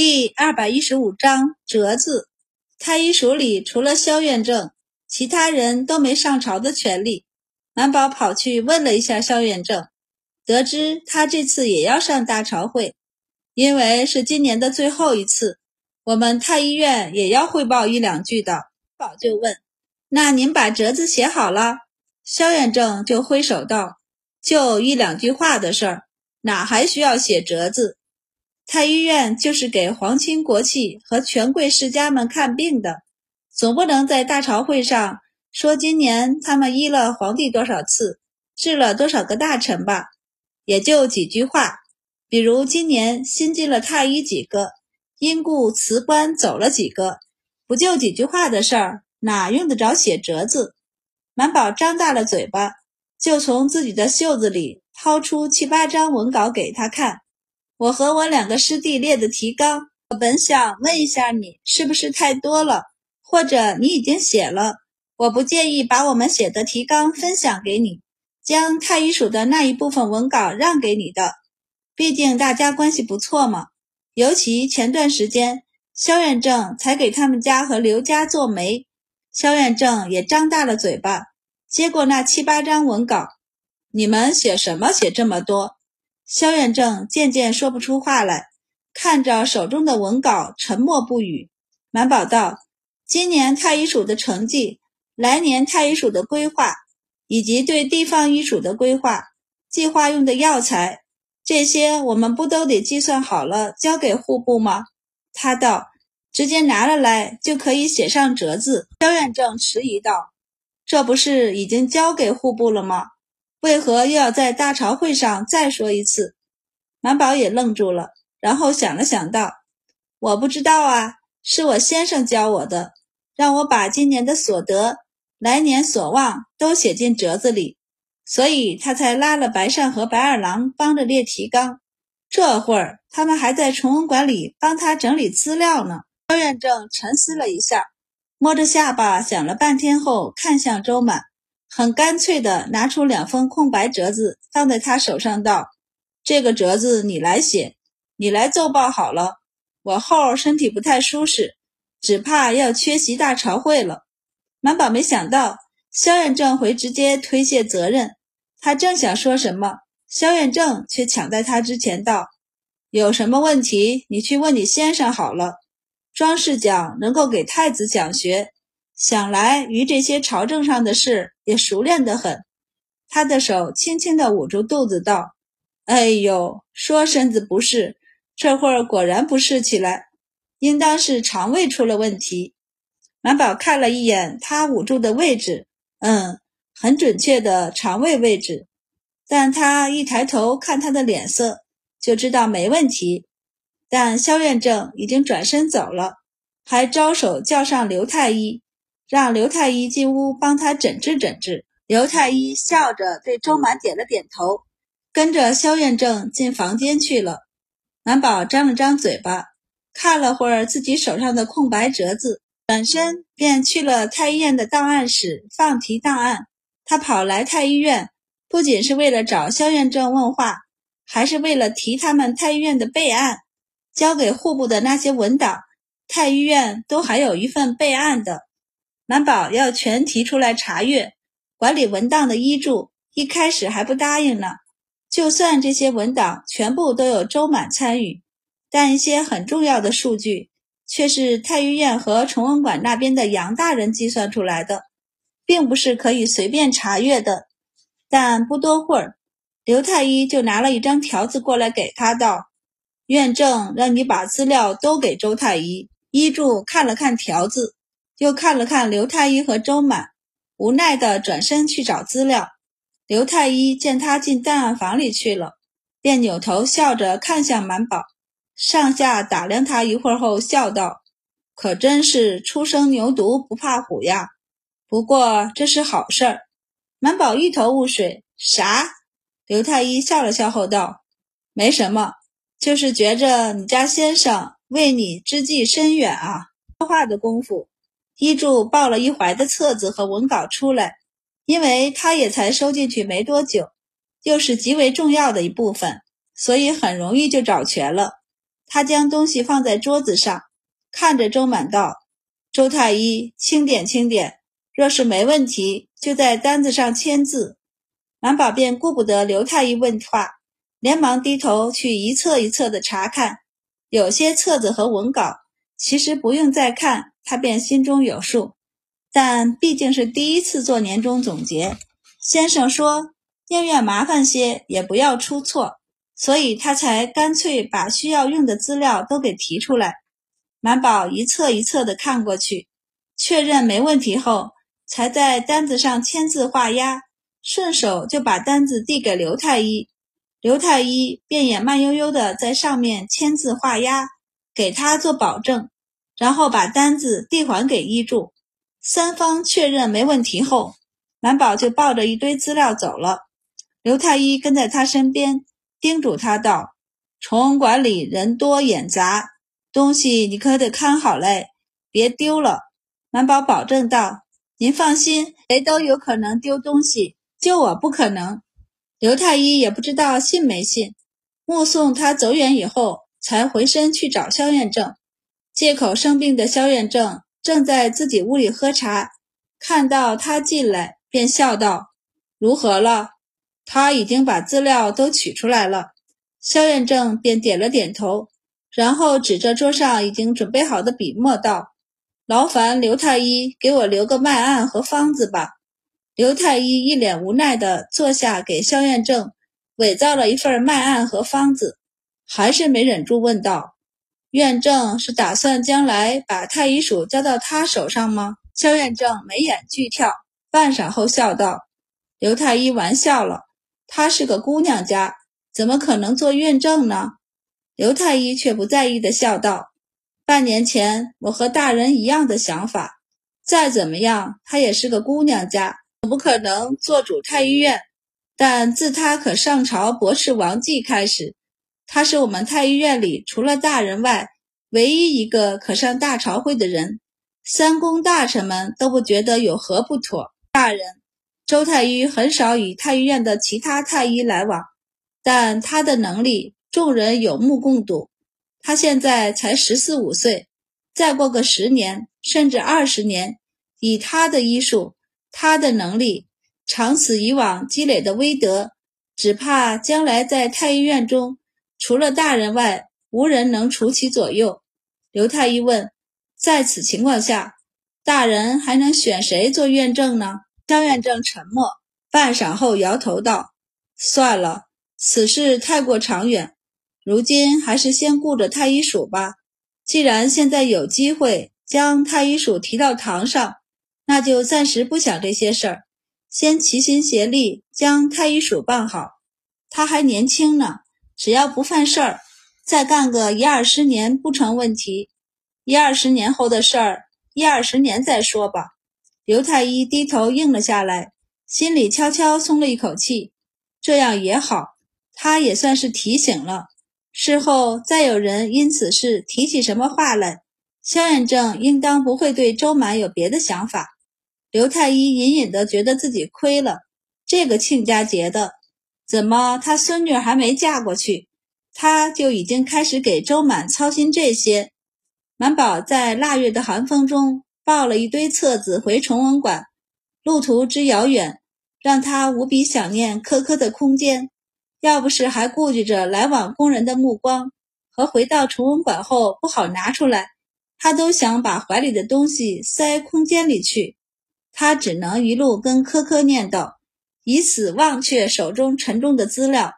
第二百一十五章折子。太医署里除了萧院正，其他人都没上朝的权利。满宝跑去问了一下萧院正，得知他这次也要上大朝会，因为是今年的最后一次，我们太医院也要汇报一两句的。宝就问：“那您把折子写好了？”萧院正就挥手道：“就一两句话的事儿，哪还需要写折子？”太医院就是给皇亲国戚和权贵世家们看病的，总不能在大朝会上说今年他们医了皇帝多少次，治了多少个大臣吧？也就几句话，比如今年新进了太医几个，因故辞官走了几个，不就几句话的事儿，哪用得着写折子？满宝张大了嘴巴，就从自己的袖子里掏出七八张文稿给他看。我和我两个师弟列的提纲，我本想问一下你，是不是太多了，或者你已经写了？我不介意把我们写的提纲分享给你，将太医署的那一部分文稿让给你的。毕竟大家关系不错嘛。尤其前段时间，萧远正才给他们家和刘家做媒，萧远正也张大了嘴巴，接过那七八张文稿。你们写什么？写这么多？萧远正渐渐说不出话来，看着手中的文稿，沉默不语。满宝道：“今年太医署的成绩，来年太医署的规划，以及对地方医署的规划、计划用的药材，这些我们不都得计算好了交给户部吗？”他道：“直接拿了来就可以写上折子。”萧远正迟疑道：“这不是已经交给户部了吗？”为何又要在大朝会上再说一次？满宝也愣住了，然后想了想道：“我不知道啊，是我先生教我的，让我把今年的所得、来年所望都写进折子里，所以他才拉了白善和白二郎帮着列提纲。这会儿他们还在崇文馆里帮他整理资料呢。”高院正沉思了一下，摸着下巴想了半天后，看向周满。很干脆地拿出两封空白折子，放在他手上，道：“这个折子你来写，你来奏报好了。我后身体不太舒适，只怕要缺席大朝会了。”满宝没想到萧远正会直接推卸责任，他正想说什么，萧远正却抢在他之前道：“有什么问题，你去问你先生好了。庄侍讲能够给太子讲学。”想来与这些朝政上的事也熟练得很，他的手轻轻地捂住肚子，道：“哎呦，说身子不适，这会儿果然不适起来，应当是肠胃出了问题。”满宝看了一眼他捂住的位置，嗯，很准确的肠胃位置，但他一抬头看他的脸色，就知道没问题。但萧院正已经转身走了，还招手叫上刘太医。让刘太医进屋帮他诊治诊治。刘太医笑着对周满点了点头，跟着萧院正进房间去了。满宝张了张嘴巴，看了会儿自己手上的空白折子，转身便去了太医院的档案室放题档案。他跑来太医院，不仅是为了找萧院正问话，还是为了提他们太医院的备案。交给户部的那些文档，太医院都还有一份备案的。满宝要全提出来查阅，管理文档的医助一开始还不答应呢。就算这些文档全部都有周满参与，但一些很重要的数据却是太医院和崇文馆那边的杨大人计算出来的，并不是可以随便查阅的。但不多会儿，刘太医就拿了一张条子过来给他道：“院正让你把资料都给周太医。”医助看了看条子。又看了看刘太医和周满，无奈地转身去找资料。刘太医见他进档案房里去了，便扭头笑着看向满宝，上下打量他一会儿后笑道：“可真是初生牛犊不怕虎呀！不过这是好事儿。”满宝一头雾水：“啥？”刘太医笑了笑后道：“没什么，就是觉着你家先生为你之计深远啊。”说话的功夫。医柱抱了一怀的册子和文稿出来，因为他也才收进去没多久，又是极为重要的一部分，所以很容易就找全了。他将东西放在桌子上，看着周满道：“周太医，轻点，轻点。若是没问题，就在单子上签字。”满宝便顾不得刘太医问话，连忙低头去一册一册的查看。有些册子和文稿，其实不用再看，他便心中有数。但毕竟是第一次做年终总结，先生说宁愿麻烦些，也不要出错。所以他才干脆把需要用的资料都给提出来。满宝一册一册的看过去，确认没问题后，才在单子上签字画押，顺手就把单子递给刘太医。刘太医便也慢悠悠的在上面签字画押，给他做保证，然后把单子递还给医助。三方确认没问题后，满宝就抱着一堆资料走了。刘太医跟在他身边。叮嘱他道：“崇文馆里人多眼杂，东西你可得看好嘞，别丢了。”满宝保证道：“您放心，谁都有可能丢东西，就我不可能。”刘太医也不知道信没信，目送他走远以后，才回身去找肖院正，借口生病的萧院正正在自己屋里喝茶，看到他进来，便笑道：“如何了？”他已经把资料都取出来了，萧院正便点了点头，然后指着桌上已经准备好的笔墨道：“劳烦刘太医给我留个脉案和方子吧。”刘太医一脸无奈地坐下，给萧院正伪造了一份脉案和方子，还是没忍住问道：“院正是打算将来把太医署交到他手上吗？”萧院正眉眼俱跳，半晌后笑道：“刘太医玩笑了。”她是个姑娘家，怎么可能做院正呢？刘太医却不在意的笑道：“半年前我和大人一样的想法，再怎么样，她也是个姑娘家，怎么可能做主太医院？但自她可上朝驳斥王继开始，他是我们太医院里除了大人外唯一一个可上大朝会的人，三公大臣们都不觉得有何不妥。大人。”周太医很少与太医院的其他太医来往，但他的能力众人有目共睹。他现在才十四五岁，再过个十年甚至二十年，以他的医术、他的能力，长此以往积累的威德，只怕将来在太医院中，除了大人外，无人能除其左右。刘太医问：在此情况下，大人还能选谁做院正呢？萧院正沉默半晌后，摇头道：“算了，此事太过长远，如今还是先顾着太医署吧。既然现在有机会将太医署提到堂上，那就暂时不想这些事儿，先齐心协力将太医署办好。他还年轻呢，只要不犯事儿，再干个一二十年不成问题。一二十年后的事儿，一二十年再说吧。”刘太医低头应了下来，心里悄悄松了一口气。这样也好，他也算是提醒了。事后再有人因此事提起什么话来，萧远正应当不会对周满有别的想法。刘太医隐隐的觉得自己亏了。这个亲家节的，怎么他孙女还没嫁过去，他就已经开始给周满操心这些？满宝在腊月的寒风中。抱了一堆册子回崇文馆，路途之遥远，让他无比想念科科的空间。要不是还顾忌着来往工人的目光和回到崇文馆后不好拿出来，他都想把怀里的东西塞空间里去。他只能一路跟科科念叨，以此忘却手中沉重的资料。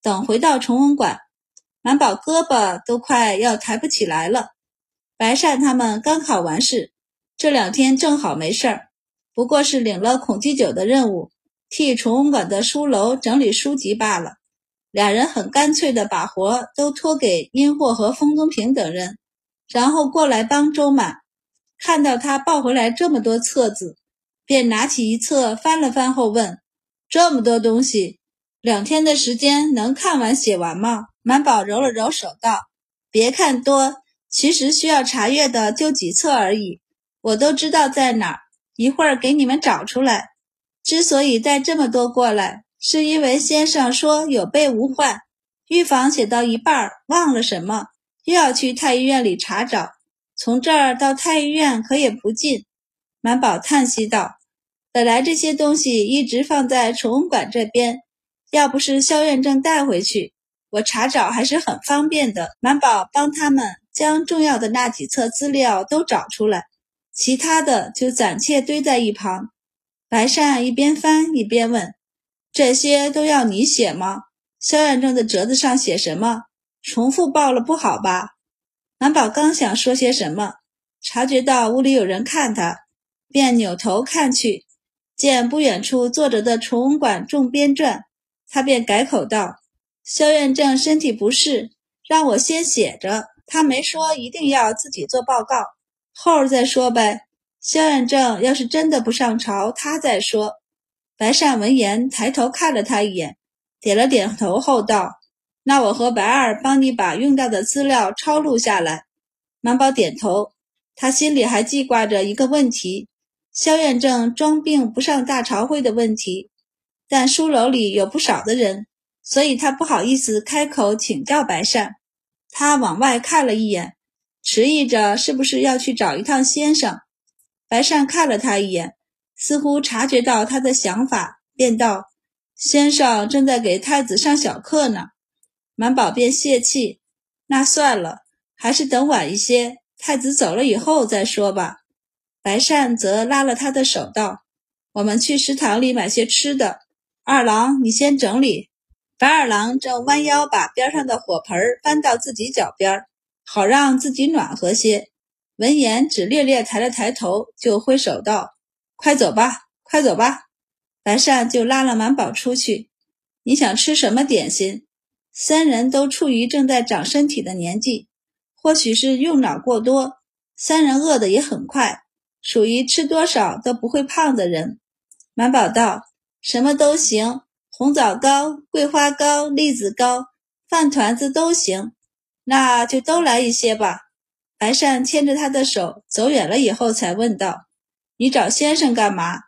等回到崇文馆，满宝胳膊都快要抬不起来了。白善他们刚考完试。这两天正好没事儿，不过是领了孔基九的任务，替崇文馆的书楼整理书籍罢了。俩人很干脆的把活都托给殷霍和封宗平等人，然后过来帮周满。看到他抱回来这么多册子，便拿起一册翻了翻后问：“这么多东西，两天的时间能看完写完吗？”满宝揉了揉手道：“别看多，其实需要查阅的就几册而已。”我都知道在哪儿，一会儿给你们找出来。之所以带这么多过来，是因为先生说有备无患，预防写到一半忘了什么，又要去太医院里查找，从这儿到太医院可也不近。满宝叹息道：“本来这些东西一直放在宠物馆这边，要不是肖院正带回去，我查找还是很方便的。”满宝帮他们将重要的那几册资料都找出来，其他的就暂且堆在一旁。白善一边翻一边问：“这些都要你写吗？肖院正的折子上写什么？重复报了不好吧？”满宝刚想说些什么，察觉到屋里有人看他，便扭头看去，见不远处坐着的崇文馆众编撰，他便改口道：“萧院正身体不适，让我先写着。他没说一定要自己做报告，后儿再说呗。”萧院正要是真的不上朝，他再说。白善闻言抬头看了他一眼，点了点头后道：“那我和白二帮你把用到的资料抄录下来。”满宝点头，他心里还记挂着一个问题：萧远正装病不上大朝会的问题。但书楼里有不少的人，所以他不好意思开口请教白善。他往外看了一眼，迟疑着是不是要去找一趟先生。白善看了他一眼，似乎察觉到他的想法，便道：“先生正在给太子上小课呢。”满宝便泄气：“那算了，还是等晚一些，太子走了以后再说吧。”白善则拉了他的手道：“我们去食堂里买些吃的。二郎，你先整理。”白二郎正弯腰把边上的火盆搬到自己脚边，好让自己暖和些。闻言，只略略抬了抬头，就挥手道：“快走吧，快走吧。”白善就拉了满宝出去。你想吃什么点心？三人都处于正在长身体的年纪，或许是用脑过多，三人饿得也很快，属于吃多少都不会胖的人。满宝道：“什么都行，红枣糕、桂花糕、栗子糕、饭团子都行，那就都来一些吧。”白善牵着他的手走远了以后，才问道：“你找先生干嘛？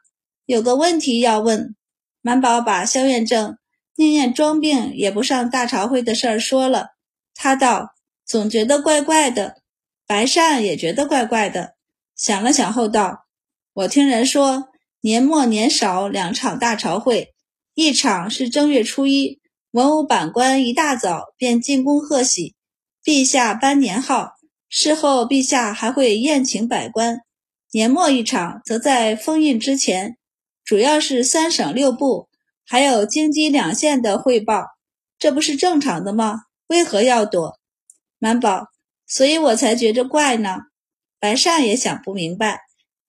有个问题要问。”满宝把萧院正宁愿装病也不上大朝会的事儿说了。他道：“总觉得怪怪的。”白善也觉得怪怪的，想了想后道：“我听人说，年末年少两场大朝会，一场是正月初一，文武百官一大早便进宫贺喜，陛下颁年号。”事后，陛下还会宴请百官。年末一场，则在封印之前，主要是三省六部还有京畿两县的汇报。这不是正常的吗？为何要躲？满宝，所以我才觉着怪呢。白善也想不明白，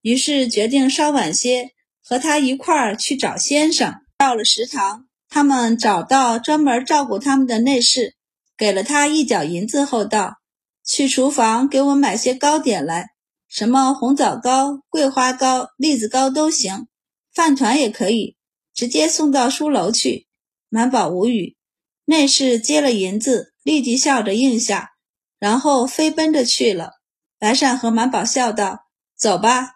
于是决定稍晚些和他一块儿去找先生。到了食堂，他们找到专门照顾他们的内侍，给了他一角银子后道。去厨房给我买些糕点来，什么红枣糕、桂花糕、栗子糕都行，饭团也可以，直接送到书楼去。满宝无语，内侍接了银子，立即笑着应下，然后飞奔着去了。白善和满宝笑道：“走吧。”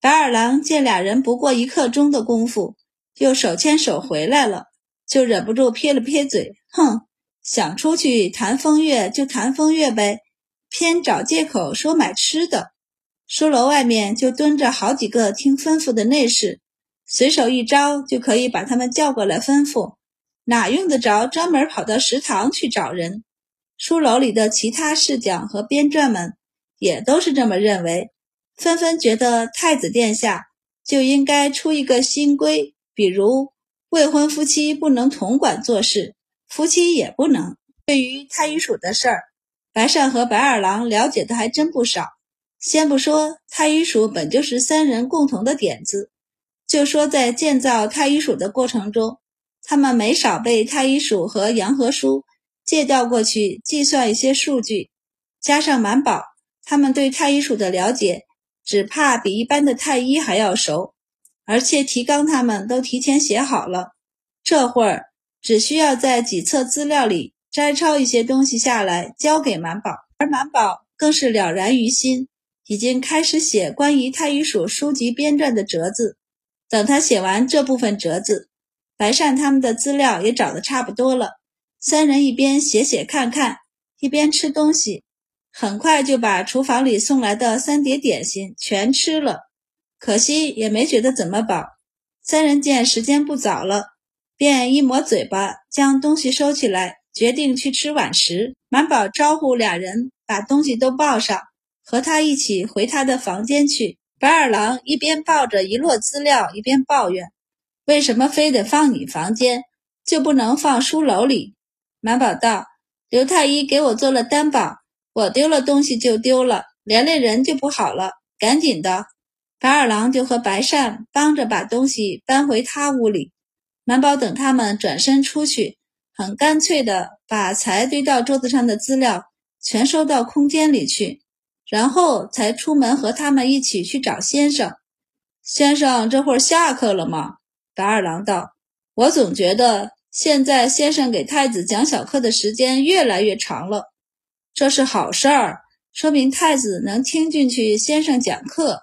白二郎见俩人不过一刻钟的功夫，又手牵手回来了，就忍不住撇了撇嘴：“哼，想出去谈风月就谈风月呗。”偏找借口说买吃的，书楼外面就蹲着好几个听吩咐的内侍，随手一招就可以把他们叫过来吩咐，哪用得着专门跑到食堂去找人？书楼里的其他侍讲和编撰们也都是这么认为，纷纷觉得太子殿下就应该出一个新规，比如未婚夫妻不能同管做事，夫妻也不能。对于太医署的事儿。白善和白二郎了解的还真不少。先不说太医署本就是三人共同的点子，就说在建造太医署的过程中，他们没少被太医署和杨和书借调过去计算一些数据。加上满宝，他们对太医署的了解，只怕比一般的太医还要熟。而且提纲他们都提前写好了，这会儿只需要在几册资料里。摘抄一些东西下来交给满宝，而满宝更是了然于心，已经开始写关于太医署书籍编撰的折子。等他写完这部分折子，白善他们的资料也找得差不多了。三人一边写写看看，一边吃东西。很快就把厨房里送来的三碟点心全吃了，可惜也没觉得怎么饱。三人见时间不早了，便一抹嘴巴，将东西收起来，决定去吃晚食。满宝招呼俩人把东西都抱上，和他一起回他的房间去。白二郎一边抱着一摞资料，一边抱怨：“为什么非得放你房间，就不能放书楼里？”满宝道：“刘太医给我做了担保，我丢了东西就丢了，连累人就不好了。赶紧的。”白二郎就和白善帮着把东西搬回他屋里。满宝等他们转身出去，很干脆的把才堆到桌子上的资料全收到空间里去。然后才出门和他们一起去找先生。先生这会儿下课了吗？白二郎道：“我总觉得现在先生给太子讲小课的时间越来越长了，这是好事儿，说明太子能听进去先生讲课。”